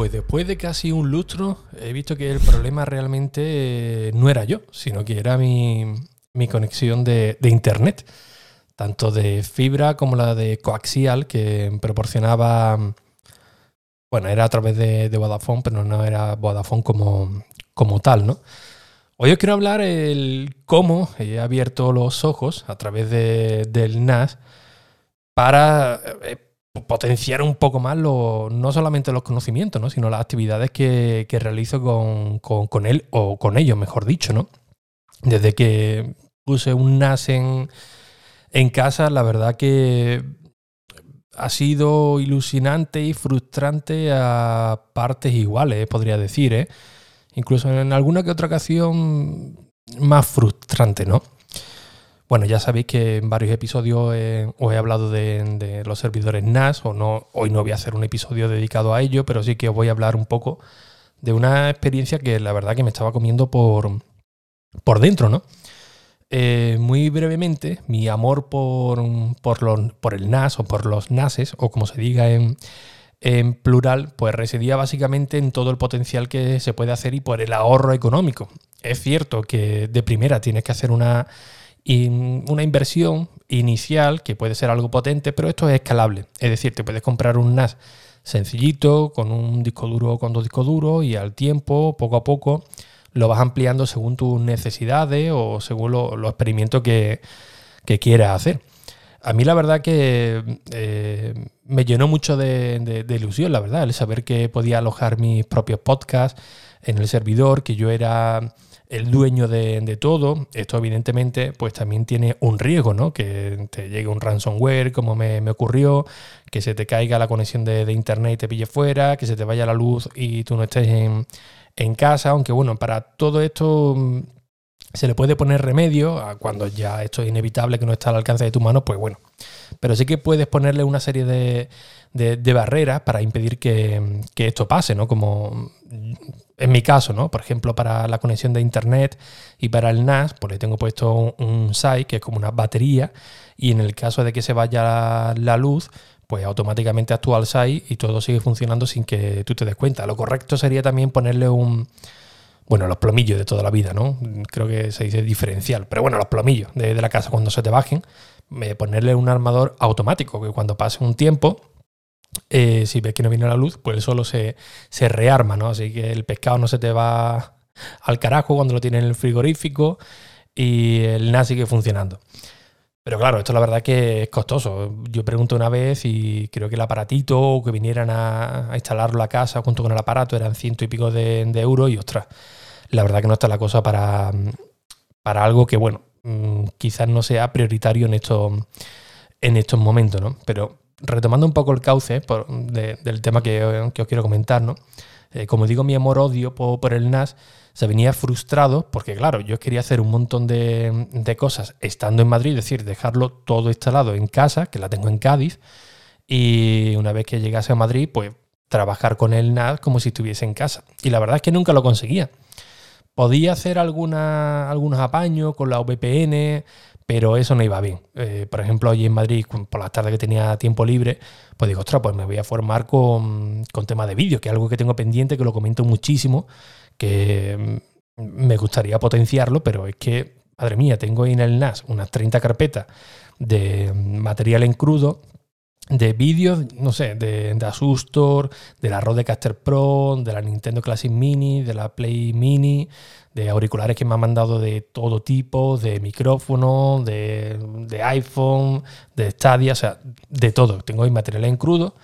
Pues después de casi un lustro he visto que el problema realmente eh, no era yo, sino que era mi, conexión de, internet, tanto de fibra como la de coaxial que proporcionaba, bueno, era a través de, Vodafone, pero no era Vodafone como, como tal, ¿no? Hoy os quiero hablar el cómo he abierto los ojos a través del NAS para eh, potenciar un poco más no solamente los conocimientos, sino las actividades que, realizo con, él o con ellos, mejor dicho. ¿no? Desde que puse un NAS en, casa, la verdad que ha sido ilusionante y frustrante a partes iguales, podría decir. ¿eh? Incluso en alguna que otra ocasión más frustrante, ¿no? Bueno, ya sabéis que en varios episodios os he hablado de, los servidores NAS, o no, hoy no voy a hacer un episodio dedicado a ello, pero sí que os voy a hablar un poco de una experiencia que la verdad que me estaba comiendo por, por dentro, ¿no? Eh, muy brevemente, mi amor por, por, el NAS o por los NASes, o como se diga en plural, pues residía básicamente en todo el potencial que se puede hacer y por el ahorro económico. Es cierto que de primera tienes que hacer una y una inversión inicial que puede ser algo potente, pero esto es escalable. Es decir, te puedes comprar un NAS sencillito, con un disco duro o con dos discos duros, y al tiempo, poco a poco, lo vas ampliando según tus necesidades o según los experimentos que, quieras hacer. A mí la verdad que eh, me llenó mucho de, de, ilusión, la verdad, el saber que podía alojar mis propios podcasts en el servidor, que yo era el dueño de, todo. Esto evidentemente pues también tiene un riesgo, ¿no? Que te llegue un ransomware como me, ocurrió, que se te caiga la conexión de, internet y te pille fuera, que se te vaya la luz y tú no estés en, casa, aunque bueno, para todo esto mm, se le puede poner remedio cuando ya esto es inevitable que no está al alcance de tu mano, pues bueno. Pero sí que puedes ponerle una serie de, de, barreras para impedir que, que, esto pase, ¿no? Como en mi caso, ¿no? Por ejemplo, para la conexión de internet y para el NAS, pues le tengo puesto un, SAI que es como una batería y en el caso de que se vaya la luz, pues automáticamente actúa el SAI y todo sigue funcionando sin que tú te des cuenta. Lo correcto sería también ponerle un, bueno, los plomillos de toda la vida, ¿no? Creo que se dice diferencial, pero bueno, los plomillos de, de la casa cuando se te bajen, ponerle un armador automático, que cuando pase un tiempo, eh, si ves que no viene la luz, pues el solo se, rearma, ¿no? Así que el pescado no se te va al carajo cuando lo tienes en el frigorífico y el NAS sigue funcionando. Pero claro, esto la verdad que es costoso. Yo pregunto una vez y creo que el aparatito o que vinieran a, instalarlo a la casa junto con el aparato eran ciento y pico de, euros y ostras, la verdad que no está la cosa para, para algo que, bueno, mm, quizás no sea prioritario en en estos momentos, ¿no? Pero retomando un poco el cauce del tema que, os quiero comentar. Eh, como digo, mi amor-odio por, el NAS se venía frustrado porque, claro, yo quería hacer un montón de, cosas estando en Madrid, es decir, dejarlo todo instalado en casa, que la tengo en Cádiz, y una vez que llegase a Madrid, pues trabajar con el NAS como si estuviese en casa. Y la verdad es que nunca lo conseguía. Podía hacer alguna, algunos apaños con la VPN, pero eso no iba bien. Eh, por ejemplo, hoy en Madrid, por las tardes que tenía tiempo libre, pues digo, ostras, pues me voy a formar con, con temas de vídeo, que es algo que tengo pendiente, que lo comento muchísimo, que mm, me gustaría potenciarlo, pero es que, madre mía, tengo en el NAS unas 30 carpetas de material en crudo de vídeos, no sé, de, de Asustor, de la Rodecaster Pro, de la Nintendo Classic Mini, de la Play Mini, de auriculares que me han mandado de todo tipo, de micrófono, de, de iPhone, de Stadia, o sea, de todo. Tengo ahí material en crudo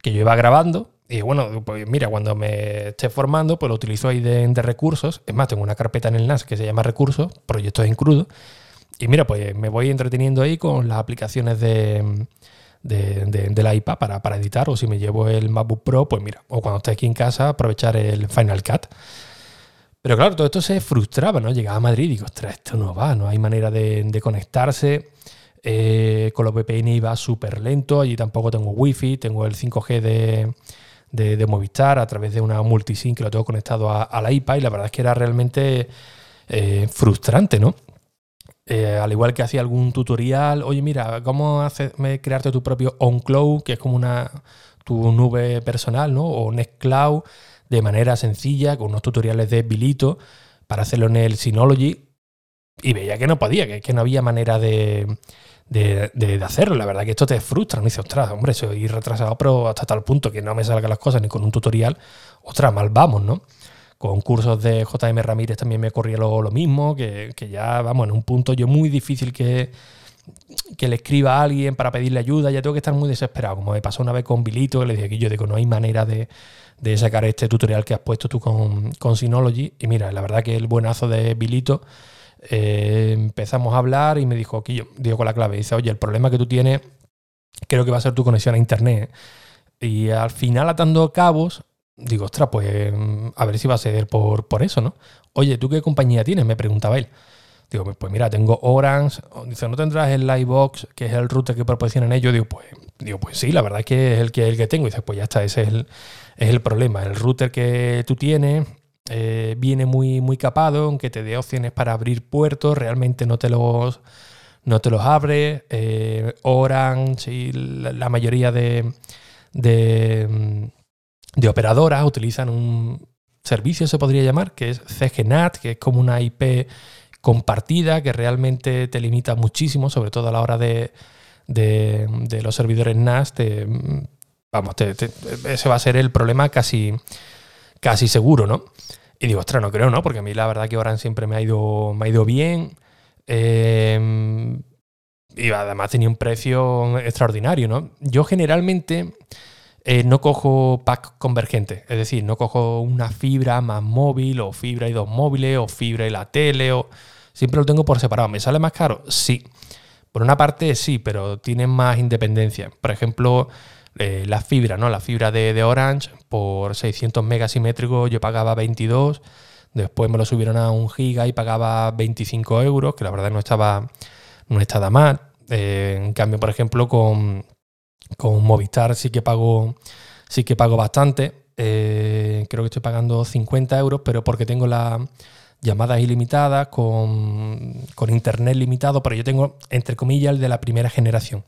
que yo iba grabando y bueno, pues mira, cuando me esté formando, pues lo utilizo ahí de recursos. Es más, tengo una carpeta en el NAS que se llama recursos, proyectos en crudo. Y mira, pues me voy entreteniendo ahí con las aplicaciones de de, la iPad para, para, editar, o si me llevo el MacBook Pro, pues mira, o cuando esté aquí en casa, aprovechar el Final Cut. Pero claro, todo esto se frustraba, ¿no? Llegaba a Madrid y digo, ostras, esto no va, no hay manera de, conectarse. Eh, con los VPN iba súper lento, allí tampoco tengo wifi, tengo el 5G de, de, Movistar a través de una multisync que lo tengo conectado a, la iPad y la verdad es que era realmente eh, frustrante, ¿no? Eh, al igual que hacía algún tutorial, oye, mira, ¿cómo hace, crearte tu propio OnCloud? Que es como una tu nube personal, ¿no? O Nextcloud de manera sencilla, con unos tutoriales de Bilito para hacerlo en el Synology. Y veía que no podía, que, que no había manera de, de, hacerlo. La verdad que esto te frustra. Me dice, ostras, hombre, soy retrasado, pero hasta tal punto que no me salgan las cosas ni con un tutorial. Ostras, mal vamos, ¿no? Con cursos de JM Ramírez también me corría lo, mismo, que, que, ya, vamos, en un punto yo muy difícil que, que le escriba a alguien para pedirle ayuda, ya tengo que estar muy desesperado. Como me pasó una vez con Bilito, que le dije que yo digo, no hay manera de, de sacar este tutorial que has puesto tú con, con Synology. Y mira, la verdad que el buenazo de Bilito eh, empezamos a hablar y me dijo, aquí yo digo con la clave, dice, oye, el problema que tú tienes creo que va a ser tu conexión a internet. Y al final atando cabos, digo, ostras, pues a ver si va a ser por, por eso, ¿no? Oye, ¿tú qué compañía tienes? Me preguntaba él. Digo, pues mira, tengo Orange. Dice, ¿no tendrás el Livebox, que es el router que proporcionan ellos? Digo, pues, digo, pues sí, la verdad es que es el que, el que tengo. Dice, pues ya está, ese es el, es el problema. El router que tú tienes eh, viene muy, muy capado, aunque te dé opciones para abrir puertos, realmente no te los, no te los abre. Eh, Orange y la, mayoría de, de, mm, de, operadoras utilizan un servicio, se podría llamar, que es CGNAT, que es como una IP compartida que realmente te limita muchísimo, sobre todo a la hora de, de, los servidores NAS. Mm, vamos, ese va a ser el problema casi casi seguro, ¿no? Y digo, ostras, no creo, ¿no? Porque a mí la verdad que Oran siempre me ha ido, me ha ido bien. Em, y además tenía un precio extraordinario, ¿no? Yo generalmente eh, no cojo pack convergente, es decir, no cojo una fibra más móvil o fibra y dos móviles o fibra y la tele o siempre lo tengo por separado. ¿Me sale más caro? Sí. Por una parte sí, pero tiene más independencia. Por ejemplo, eh, la fibra, ¿no? La fibra de, Orange por 600 megasimétricos yo pagaba 22, después me lo subieron a un giga y pagaba 25 euros, que la verdad no estaba, no estaba mal. Eh, en cambio, por ejemplo, con, con Movistar sí que pago, sí que pago bastante. Eh, creo que estoy pagando 50 euros, pero porque tengo la, llamadas ilimitadas, con, internet limitado, pero yo tengo, entre comillas, el de la primera generación.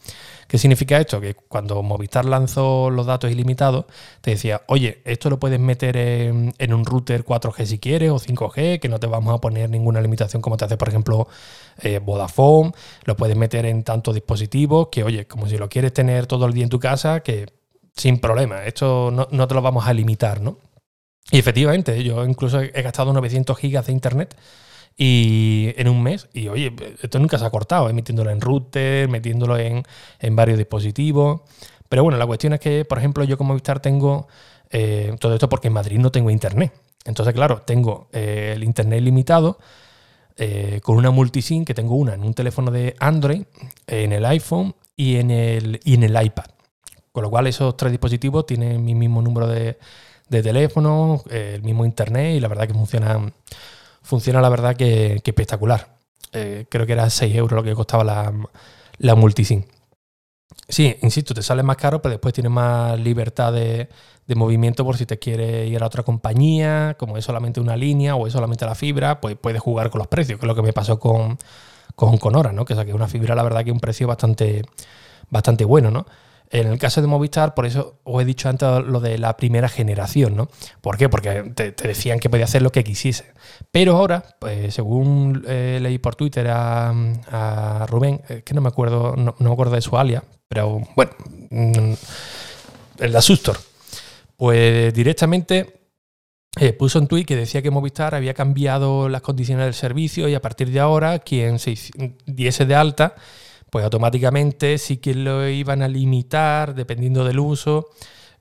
¿Qué significa esto? Que cuando Movistar lanzó los datos ilimitados, te decía, oye, esto lo puedes meter en, un router 4G si quieres o 5G, que no te vamos a poner ninguna limitación como te hace, por ejemplo, eh, Vodafone, lo puedes meter en tantos dispositivos, que oye, como si lo quieres tener todo el día en tu casa, que sin problema, esto no, no te lo vamos a limitar, ¿no? Y efectivamente, yo incluso he gastado 900 gigas de internet y en un mes. Y oye, esto nunca se ha cortado, ¿eh? metiéndolo en router, metiéndolo en, varios dispositivos. Pero bueno, la cuestión es que, por ejemplo, yo como Movistar tengo eh, todo esto porque en Madrid no tengo internet. Entonces, claro, tengo eh, el internet limitado con una multisim que tengo una en un teléfono de Android, en el iPhone y en el, y en el iPad. Con lo cual, esos tres dispositivos tienen mi mismo número de, de teléfono, eh, el mismo internet y la verdad que funciona, funciona la verdad que, espectacular. Eh, creo que era 6 euros lo que costaba la, la multisim. Sí, insisto, te sale más caro, pero después tienes más libertad de, movimiento por si te quieres ir a otra compañía, como es solamente una línea o es solamente la fibra, pues puedes jugar con los precios, que es lo que me pasó con, con Conora, ¿no? Que saqué una fibra, la verdad que un precio bastante, bastante bueno, ¿no? En el caso de Movistar, por eso os he dicho antes lo de la primera generación, ¿no? ¿Por qué? Porque te, decían que podía hacer lo que quisiese. Pero ahora, pues, según eh, leí por Twitter a, Rubén, que no me acuerdo, no, me acuerdo de su alias, pero bueno, mm, el Asustor, pues directamente eh, puso un tweet que decía que Movistar había cambiado las condiciones del servicio y a partir de ahora quien se diese de alta pues automáticamente sí que lo iban a limitar dependiendo del uso.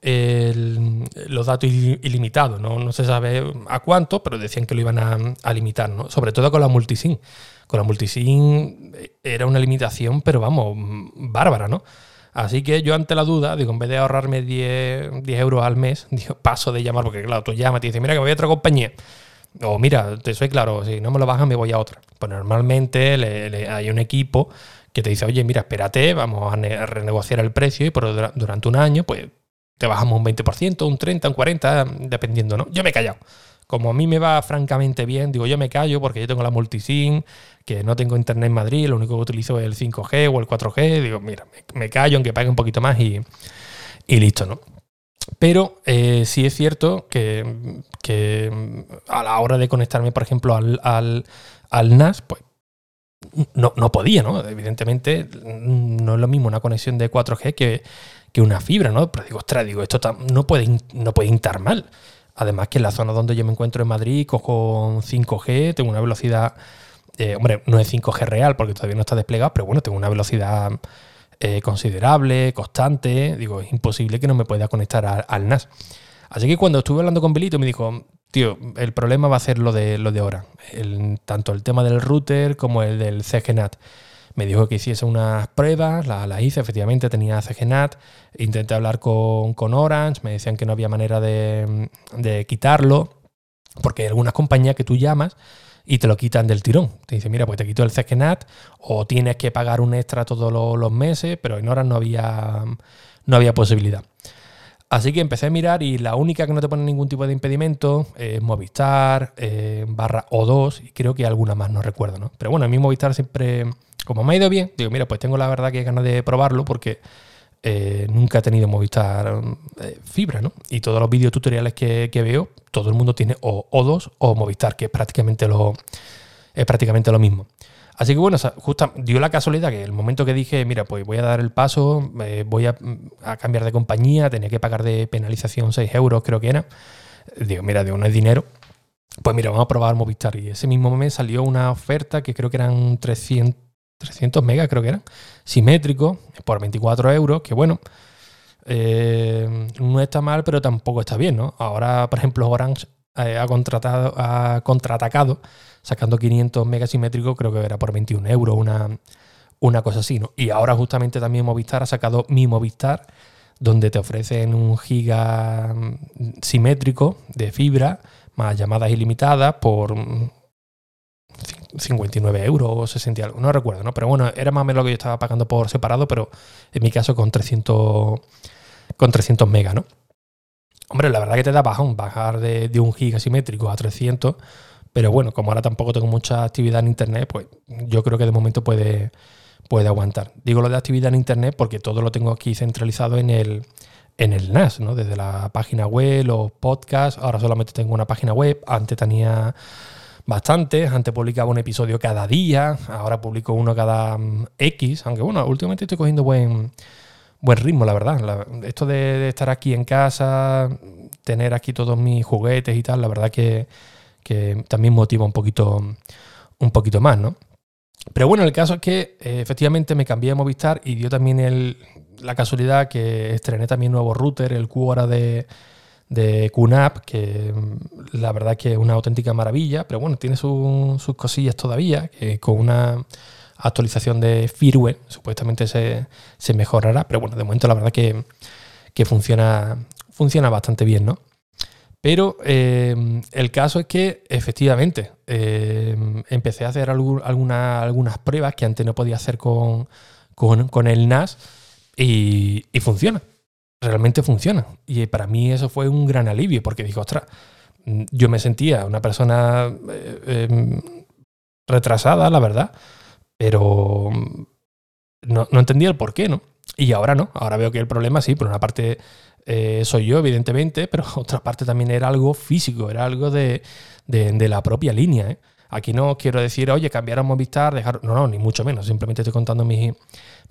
los datos ilimitados, ¿no? no se sabe a cuánto, pero decían que lo iban a, limitar, ¿no? sobre todo con la multisim. Con la multisim eh, era una limitación, pero vamos, bárbara, ¿no? Así que yo ante la duda, digo, en vez de ahorrarme 10, 10 euros al mes, digo, paso de llamar, porque claro, tú llamas y dices, mira que voy a otra compañía. O mira, te soy claro, si no me lo bajan me voy a otra. Pues normalmente hay un equipo que te dice, oye, mira, espérate, vamos a, renegociar el precio y por, durante un año, pues te bajamos un 20%, un 30%, un 40%, dependiendo, ¿no? Yo me he callado. Como a mí me va francamente bien, digo, yo me callo porque yo tengo la multisim, que no tengo internet en Madrid, lo único que utilizo es el 5G o el 4G. Digo, mira, me, callo aunque pague un poquito más y, y listo, ¿no? Pero eh, sí es cierto que, que, a la hora de conectarme, por ejemplo, al, al, al NAS, pues no, no, podía, ¿no? Evidentemente, no es lo mismo una conexión de 4G que, que una fibra, ¿no? Pero digo, ostras, digo, esto no puede, no puede estar mal. Además que en la zona donde yo me encuentro en Madrid, cojo 5G, tengo una velocidad, eh, hombre, no es 5G real porque todavía no está desplegado, pero bueno, tengo una velocidad eh, considerable, constante. Digo, es imposible que no me pueda conectar al NAS. Así que cuando estuve hablando con Belito me dijo, tío, el problema va a ser lo de, lo de ahora. tanto el tema del router como el del CGNAT. Me dijo que hiciese unas pruebas, las hice, efectivamente tenía CGNAT, intenté hablar con, con, Orange, me decían que no había manera de, de quitarlo, porque hay algunas compañías que tú llamas y te lo quitan del tirón. Te dicen, mira, pues te quito el CGNAT o tienes que pagar un extra todos los, los meses, pero en Orange no había, no había posibilidad. Así que empecé a mirar y la única que no te pone ningún tipo de impedimento es Movistar, eh, barra O2 y creo que alguna más, no recuerdo, ¿no? Pero bueno, a mí Movistar siempre, como me ha ido bien, digo, mira, pues tengo la verdad que ganas de probarlo porque eh, nunca he tenido Movistar eh, fibra, ¿no? Y todos los vídeos tutoriales que, veo, todo el mundo tiene o O2 o Movistar, que es prácticamente lo, es prácticamente lo mismo. Así que bueno, justo dio la casualidad que el momento que dije, mira, pues voy a dar el paso, eh, voy a, cambiar de compañía, tenía que pagar de penalización 6 euros, creo que era. Digo, mira, de no es dinero. Pues mira, vamos a probar Movistar. Y ese mismo mes salió una oferta que creo que eran 300, 300 megas, creo que eran, simétrico, por 24 euros, que bueno, eh, no está mal, pero tampoco está bien, ¿no? Ahora, por ejemplo, Orange eh, ha, contratado, ha contraatacado sacando 500 megasimétricos, creo que era por 21 euros, una, una cosa así, ¿no? Y ahora justamente también Movistar ha sacado mi Movistar, donde te ofrecen un giga mm, simétrico de fibra, más llamadas ilimitadas por 59 euros o 60 algo, no recuerdo, ¿no? Pero bueno, era más o menos lo que yo estaba pagando por separado, pero en mi caso con 300, con 300 megas, ¿no? Hombre, la verdad que te da bajón bajar de, de un giga simétrico a 300 pero bueno, como ahora tampoco tengo mucha actividad en Internet, pues yo creo que de momento puede, puede aguantar. Digo lo de actividad en Internet porque todo lo tengo aquí centralizado en el, en el NAS, ¿no? Desde la página web, los podcasts, ahora solamente tengo una página web, antes tenía bastantes, antes publicaba un episodio cada día, ahora publico uno cada mm, X, aunque bueno, últimamente estoy cogiendo buen, buen ritmo, la verdad. esto de, estar aquí en casa, tener aquí todos mis juguetes y tal, la verdad que también motiva un poquito, un poquito más, ¿no? Pero bueno, el caso es que eh, efectivamente me cambié de Movistar y dio también el, la casualidad que estrené también nuevo router, el Quora de, de QNAP, que mm, la verdad que es una auténtica maravilla, pero bueno, tiene sus cosillas todavía, que con una actualización de firmware supuestamente se, se, mejorará, pero bueno, de momento la verdad que, que funciona, funciona bastante bien, ¿no? Pero eh, el caso es que efectivamente eh, empecé a hacer algunas pruebas que antes no podía hacer con, el NAS y, funciona. Realmente funciona. Y para mí eso fue un gran alivio porque dije, ostras, yo me sentía una persona eh, retrasada, la verdad, pero no, no entendía el por qué, ¿no? Y ahora no, ahora veo que el problema sí, por una parte eh, soy yo, evidentemente, pero otra parte también era algo físico, era algo de, la propia línea. ¿eh? Aquí no quiero decir, oye, cambiar a Movistar, dejar. No, no, ni mucho menos. Simplemente estoy contando mi,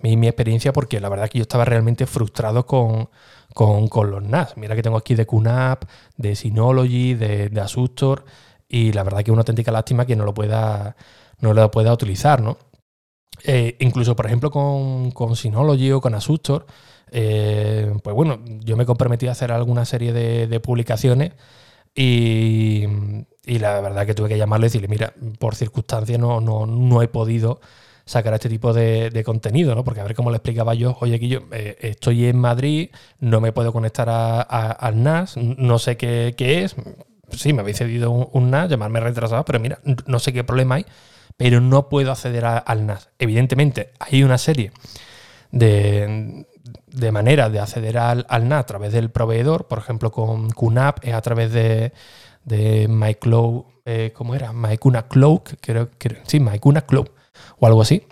mi, experiencia porque la verdad que yo estaba realmente frustrado con, los NAS. Mira que tengo aquí de QNAP, de Synology, de, de Asustor. Y la verdad que es una auténtica lástima que no lo pueda, no lo pueda utilizar, ¿no? Eh, incluso, por ejemplo, con, con Synology o con Asustor eh, pues bueno, yo me comprometí a hacer alguna serie de, publicaciones y, la verdad que tuve que llamarle y decirle, mira, por circunstancias no, no, he podido sacar este tipo de, contenido, ¿no? Porque a ver cómo le explicaba yo, oye, aquí yo eh, estoy en Madrid, no me puedo conectar al NAS, no sé qué, es. Sí, me habéis cedido un, NAS, llamarme retrasado, pero mira, no sé qué problema hay, pero no puedo acceder al NAS. Evidentemente, hay una serie de, de manera de acceder al, NAS a través del proveedor, por ejemplo con QNAP es a través de, de MyCloud, eh, ¿cómo era? MyCuna Cloud, creo que sí, MyCuna Cloud o algo así,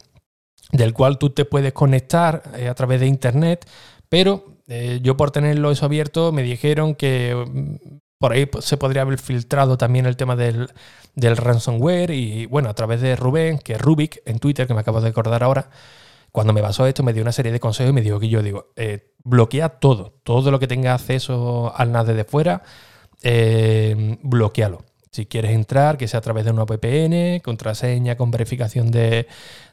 del cual tú te puedes conectar eh, a través de Internet, pero Eh, yo por tenerlo eso abierto me dijeron que por ahí se podría haber filtrado también el tema del, ransomware y bueno, a través de Rubén, que Rubik en Twitter, que me acabo de acordar ahora, cuando me basó esto me dio una serie de consejos y me dijo que yo digo, eh, bloquea todo, todo lo que tenga acceso al NAS desde fuera, eh, bloquealo. Si quieres entrar, que sea a través de una VPN, contraseña con verificación de,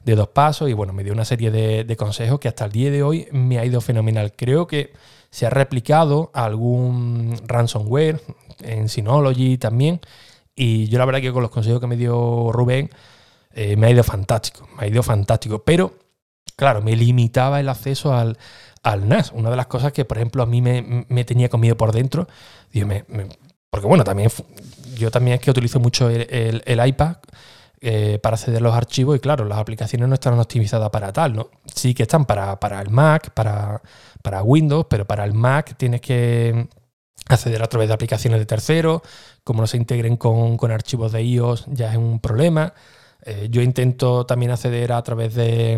dos pasos. Y bueno, me dio una serie de, consejos que hasta el día de hoy me ha ido fenomenal. Creo que se ha replicado algún ransomware en Synology también. Y yo la verdad que con los consejos que me dio Rubén eh, me ha ido fantástico, me ha ido fantástico. Pero, claro, me limitaba el acceso al, al NAS. Una de las cosas que, por ejemplo, a mí me, tenía comido por dentro, porque bueno, también yo también es que utilizo mucho el, iPad eh, para acceder a los archivos y claro, las aplicaciones no están optimizadas para tal, ¿no? Sí que están para, para el Mac, para, para Windows, pero para el Mac tienes que acceder a través de aplicaciones de terceros, como no se integren con, archivos de iOS ya es un problema. Eh, yo intento también acceder a través de,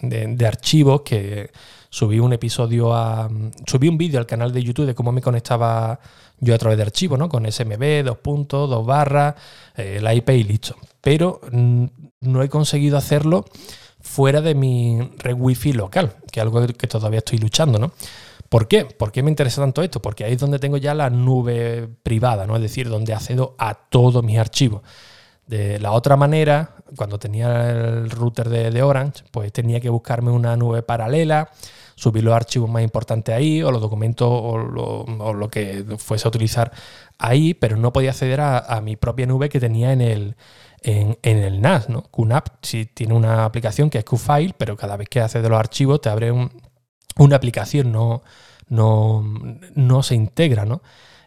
de archivos que subí un episodio a. Subí un vídeo al canal de YouTube de cómo me conectaba yo a través de archivos, ¿no? Con SMB, dos puntos, dos barras, eh, la IP y listo. Pero mm, no he conseguido hacerlo fuera de mi red wifi local, que es algo que todavía estoy luchando, ¿no? ¿Por qué? ¿Por qué me interesa tanto esto? Porque ahí es donde tengo ya la nube privada, ¿no? Es decir, donde accedo a todos mis archivos. De la otra manera, cuando tenía el router de, de Orange, pues tenía que buscarme una nube paralela, subir los archivos más importantes ahí o los documentos o lo, que fuese a utilizar ahí, pero no podía acceder a, mi propia nube que tenía en el, en, el NAS. ¿no? QNAP sí tiene una aplicación que es QFile, pero cada vez que accedes a los archivos te abre una aplicación, no, no, no se integra. ¿no?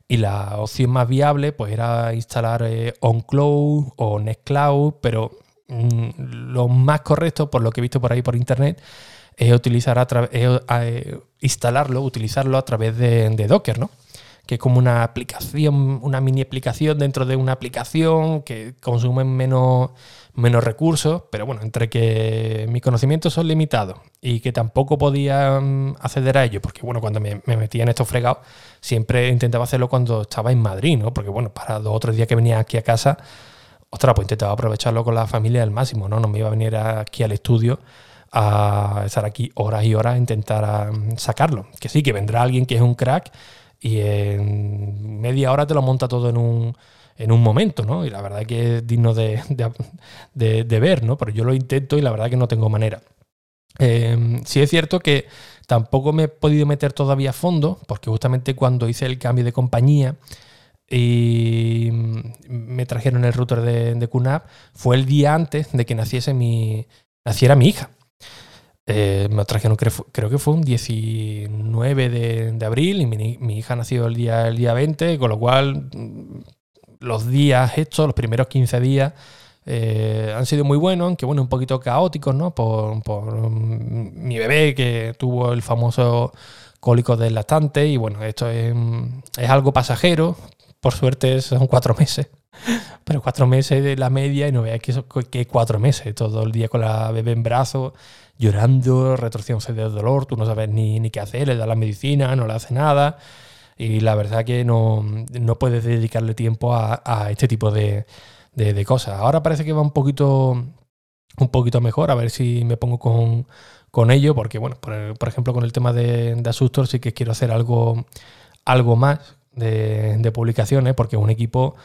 Y la opción más viable pues era instalar eh, OnCloud o Nextcloud, pero mm, lo más correcto, por lo que he visto por ahí por internet, es utilizar a eh, instalarlo, utilizarlo a través de, Docker, ¿no? Que es como una aplicación, una mini aplicación dentro de una aplicación que consume menos, menos recursos, pero bueno, entre que mis conocimientos son limitados y que tampoco podía mm, acceder a ello, porque bueno, cuando me, metía en estos fregados, siempre intentaba hacerlo cuando estaba en Madrid, ¿no? Porque bueno, para dos o tres días que venía aquí a casa, ostras, pues intentaba aprovecharlo con la familia al máximo, ¿no? No me iba a venir aquí al estudio a estar aquí horas y horas a intentar sacarlo. Que sí, que vendrá alguien que es un crack y en media hora te lo monta todo en un, en un momento, ¿no? Y la verdad que es digno de, ver, ¿no? Pero yo lo intento y la verdad que no tengo manera. Eh, sí es cierto que tampoco me he podido meter todavía a fondo, porque justamente cuando hice el cambio de compañía y me trajeron el router de, de QNAP, fue el día antes de que naciese mi, naciera mi hija. Eh, me trajeron, creo, creo, que fue un 19 de, abril y mi, hija nació el día, el día 20, con lo cual mm, los días estos, los primeros 15 días, eh, han sido muy buenos, aunque bueno, un poquito caóticos, ¿no? Por, mm, mi bebé que tuvo el famoso cólico del lactante y bueno, esto es, es algo pasajero, por suerte son cuatro meses. Pero cuatro meses de la media y no veáis que, que cuatro meses, todo el día con la bebé en brazos llorando, retorciéndose de dolor, tú no sabes ni, ni qué hacer, le da la medicina, no le hace nada. Y la verdad que no, no puedes dedicarle tiempo a, este tipo de, cosas. Ahora parece que va un poquito, un poquito mejor, a ver si me pongo con, ello, porque bueno, por, ejemplo con el tema de, de Asustor sí que quiero hacer algo, algo más de, publicaciones, porque un equipo...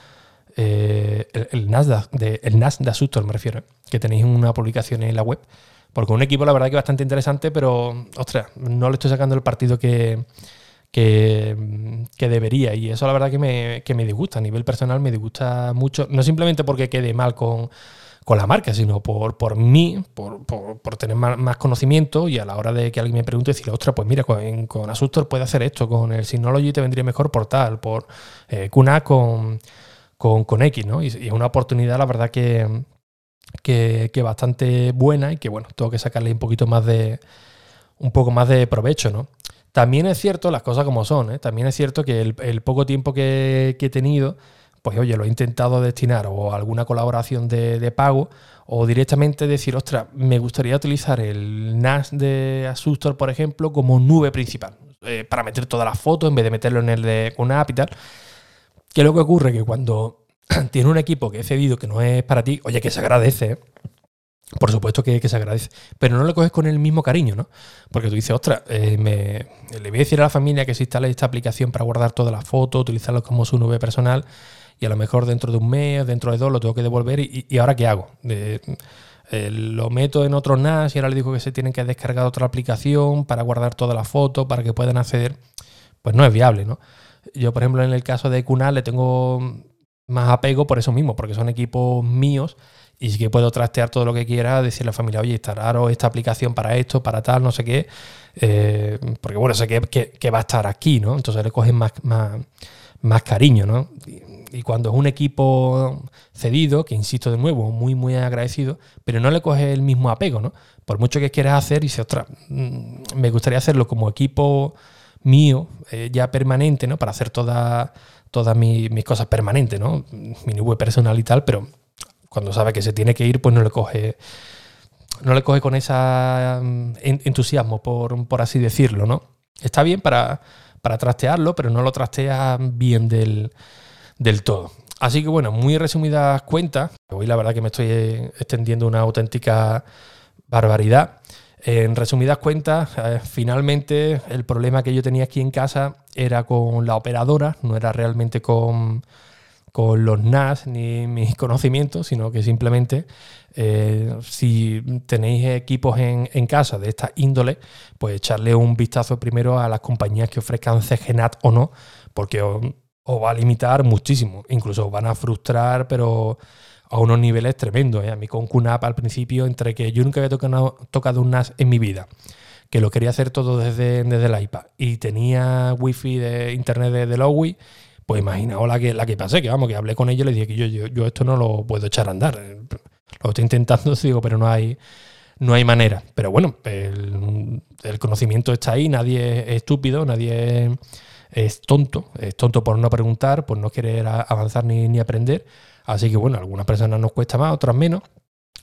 Eh, el, NAS de, el NAS de Asustor me refiero, que tenéis una publicación en la web, porque un equipo, la verdad, que bastante interesante, pero, ostras, no le estoy sacando el partido que, que, debería. Y eso, la verdad, que me, que me disgusta. A nivel personal, me disgusta mucho. No simplemente porque quede mal con, la marca, sino por, por mí, por, por, tener más, conocimiento y a la hora de que alguien me pregunte, decirle, ostras, pues mira, con, con Asustor puede hacer esto, con el Synology te vendría mejor por tal, por eh, con, con, con, X, ¿no? y, es una oportunidad, la verdad, que, que, bastante buena y que bueno, tengo que sacarle un poquito más de un poco más de provecho, ¿no? También es cierto las cosas como son, ¿eh? también es cierto que el, poco tiempo que, he tenido, pues oye, lo he intentado destinar o a alguna colaboración de, pago o directamente decir, ostras, me gustaría utilizar el NAS de Asustor, por ejemplo, como nube principal, eh, para meter todas las fotos en vez de meterlo en el de una app y tal. ¿Qué es lo que ocurre? Que cuando tiene un equipo que he cedido que no es para ti, oye, que se agradece, por supuesto que, se agradece, pero no lo coges con el mismo cariño, ¿no? Porque tú dices, ostras, eh, me, le voy a decir a la familia que se instale esta aplicación para guardar todas las fotos, utilizarlo como su nube personal, y a lo mejor dentro de un mes, dentro de dos, lo tengo que devolver, y, ahora qué hago? Eh, lo meto en otro NAS y ahora le digo que se tienen que descargar otra aplicación para guardar todas las fotos, para que puedan acceder. Pues no es viable, ¿no? Yo, por ejemplo, en el caso de Cunal le tengo más apego por eso mismo, porque son equipos míos y sí que puedo trastear todo lo que quiera, decirle a la familia, oye, instalaros esta aplicación para esto, para tal, no sé qué, eh, porque bueno, sé que, va a estar aquí, ¿no? Entonces le cogen más, más, cariño, ¿no? Y, cuando es un equipo cedido, que insisto de nuevo, muy, muy agradecido, pero no le coge el mismo apego, ¿no? Por mucho que quieras hacer, dice, ostras, mm, me gustaría hacerlo como equipo mío, eh, ya permanente, ¿no? Para hacer todas todas mis, cosas permanentes, ¿no? Mi nube personal y tal, pero cuando sabe que se tiene que ir, pues no le coge. No le coge con ese mm, entusiasmo, por, así decirlo, ¿no? Está bien para, para trastearlo, pero no lo trastea bien del, del todo. Así que bueno, muy resumidas cuentas. Hoy la verdad que me estoy extendiendo una auténtica barbaridad. En resumidas cuentas, eh, finalmente el problema que yo tenía aquí en casa era con la operadora, no era realmente con, los NAS ni mis conocimientos, sino que simplemente eh, si tenéis equipos en, casa de esta índole, pues echarle un vistazo primero a las compañías que ofrezcan CGNAT o no, porque os, os va a limitar muchísimo, incluso os van a frustrar, pero a unos niveles tremendos. ¿eh? A mí con QNAP al principio, entre que yo nunca había tocado, tocado un NAS en mi vida, que lo quería hacer todo desde, desde el iPad y tenía wifi de internet de, de Lowy, pues imaginaos la que, la que pasé, que vamos, que hablé con ellos y les dije que yo, yo, esto no lo puedo echar a andar. Lo estoy intentando, digo, pero no hay, no hay manera. Pero bueno, el, conocimiento está ahí, nadie es estúpido, nadie es, tonto, es tonto por no preguntar, por no querer avanzar ni, ni aprender. Así que bueno, algunas personas nos cuesta más, otras menos.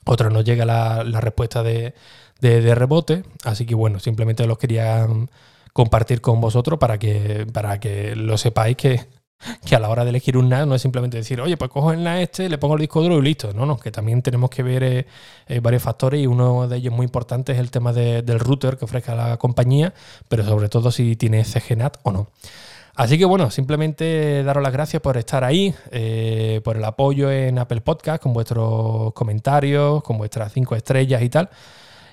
Otras nos llega la, respuesta de, rebote. Así que bueno, simplemente los quería compartir con vosotros para que, para que lo sepáis que, a la hora de elegir un NAS no es simplemente decir, oye, pues cojo el NAS este, le pongo el disco duro y listo. No, no, que también tenemos que ver eh, eh, varios factores y uno de ellos muy importante es el tema del router que ofrezca la compañía, pero sobre todo si tiene CGNAT o no. Así que bueno, simplemente daros las gracias por estar ahí, eh, por el apoyo en Apple Podcast, con vuestros comentarios, con vuestras cinco estrellas y tal.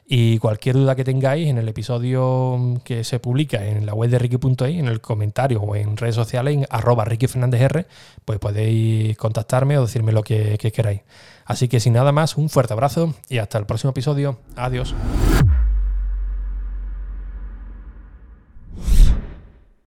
Y cualquier duda que tengáis en el episodio que se publica en la web de Ricky.ai, en el comentario o en redes sociales, en arroba Ricky Fernández R, pues podéis contactarme o decirme lo que queráis. Así que sin nada más, un fuerte abrazo y hasta el próximo episodio. Adiós.